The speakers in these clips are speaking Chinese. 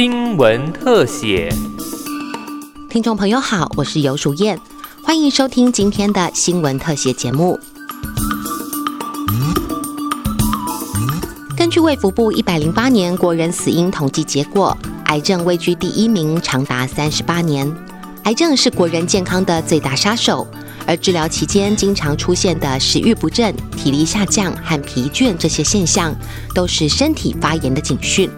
新闻特写。听众朋友好，我是尤淑燕，欢迎收听今天的新闻特写节目。根据卫福部一百零八年国人死因统计结果，癌症位居第一名，长达三十八年。癌症是国人健康的最大杀手，而治疗期间经常出现的食欲不振、体力下降和疲倦这些现象，都是身体发炎的警讯。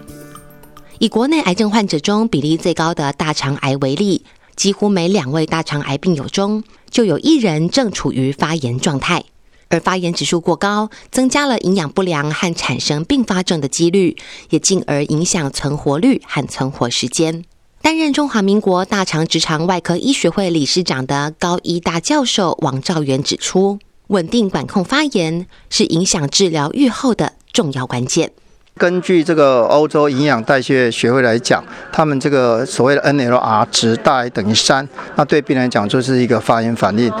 以国内癌症患者中比例最高的大肠癌为例，几乎每两位大肠癌病友中就有一人正处于发炎状态，而发炎指数过高，增加了营养不良和产生并发症的几率，也进而影响存活率和存活时间。担任中华民国大肠直肠外科医学会理事长的高医大教授王兆元指出，稳定管控发炎是影响治疗愈后的重要关键。根据这个欧洲营养代谢学会来讲，他们这个所谓的 NLR 值大于等于三，那对病人来讲就是一个发炎反应。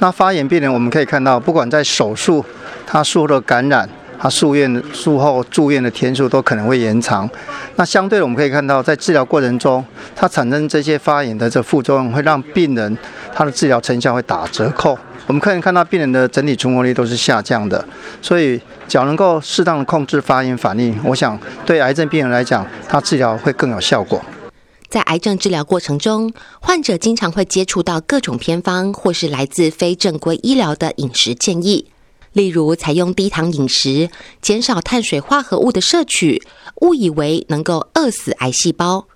那发炎病人我们可以看到，不管在手术，他术后的感染，他住院术后住院的天数都可能会延长。那相对的，我们可以看到，在治疗过程中，它产生这些发炎的这副作用，会让病人他的治疗成效会打折扣。我们可以看到病人的整体存活率都是下降的，所以只要能够适当的控制发炎反应，我想对癌症病人来讲，他治疗会更有效果。在癌症治疗过程中，患者经常会接触到各种偏方或是来自非正规医疗的饮食建议，例如采用低糖饮食、减少碳水化合物的摄取，误以为能够饿死癌细胞。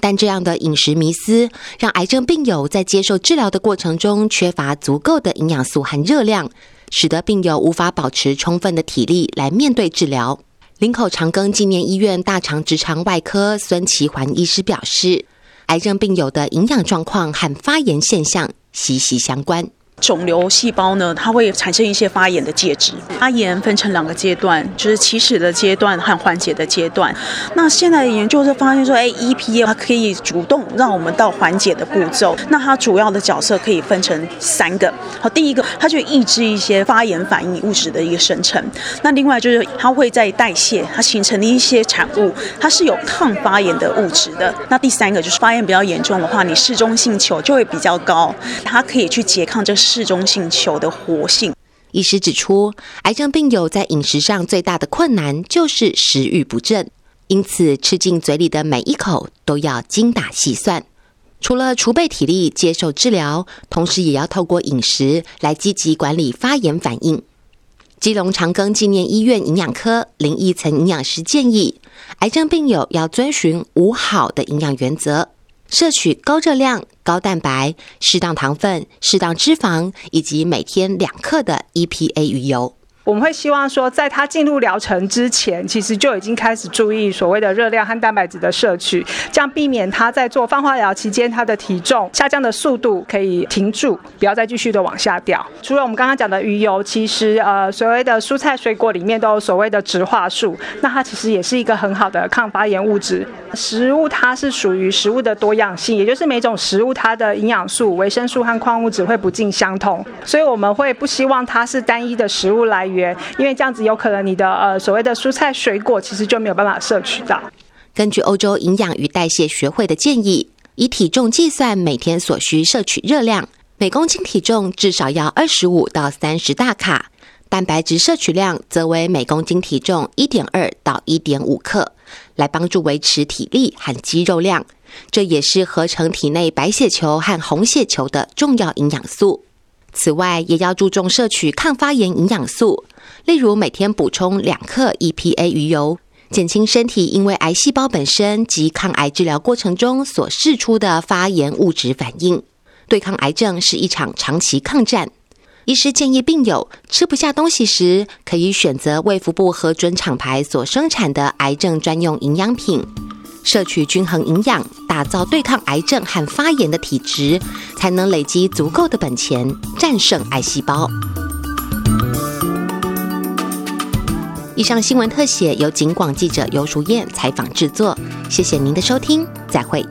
但这样的饮食迷思，让癌症病友在接受治疗的过程中缺乏足够的营养素和热量，使得病友无法保持充分的体力来面对治疗。林口长庚纪念医院大肠直肠外科孙其环医师表示，癌症病友的营养状况和发炎现象息息相关。肿瘤细胞呢，它会产生一些发炎的介质。发炎分成两个阶段，就是起始的阶段和缓解的阶段。那现在的研究就发现说，哎，EPA 它可以主动让我们到缓解的步骤。那它主要的角色可以分成三个。好，第一个，它就抑制一些发炎反应物质的一个生成。那另外就是它会在代谢，它形成的一些产物，它是有抗发炎的物质的。那第三个就是发炎比较严重的话，你嗜中性球就会比较高，它可以去拮抗这。嗜中性球的活性，医师指出，癌症病友在饮食上最大的困难就是食欲不振，因此吃进嘴里的每一口都要精打细算。除了储备体力接受治疗，同时也要透过饮食来积极管理发炎反应。基隆长庚纪念医院营养科林义岑营养师建议，癌症病友要遵循五好的营养原则。摄取高热量、高蛋白、适当糖分、适当脂肪，以及每天两克的 EPA 鱼油。我们会希望说，在他进入疗程之前，其实就已经开始注意所谓的热量和蛋白质的摄取，这样避免他在做放化疗期间，他的体重下降的速度可以停住，不要再继续的往下掉。除了我们刚刚讲的鱼油，其实呃所谓的蔬菜水果里面都有所谓的植化素，那它其实也是一个很好的抗发炎物质。食物它是属于食物的多样性，也就是每种食物它的营养素、维生素和矿物质会不尽相同，所以我们会不希望它是单一的食物来因为这样子有可能你的呃所谓的蔬菜水果其实就没有办法摄取到。根据欧洲营养与代谢学会的建议，以体重计算每天所需摄取热量，每公斤体重至少要二十五到三十大卡，蛋白质摄取量则为每公斤体重一点二到一点五克。来帮助维持体力和肌肉量，这也是合成体内白血球和红血球的重要营养素。此外，也要注重摄取抗发炎营养素，例如每天补充两克 EPA 鱼油，减轻身体因为癌细胞本身及抗癌治疗过程中所释出的发炎物质反应。对抗癌症是一场长期抗战。医师建议病友吃不下东西时，可以选择卫福部核准厂牌所生产的癌症专用营养品，摄取均衡营养，打造对抗癌症和发炎的体质，才能累积足够的本钱，战胜癌细胞。以上新闻特写由警广记者尤淑燕采访制作，谢谢您的收听，再会。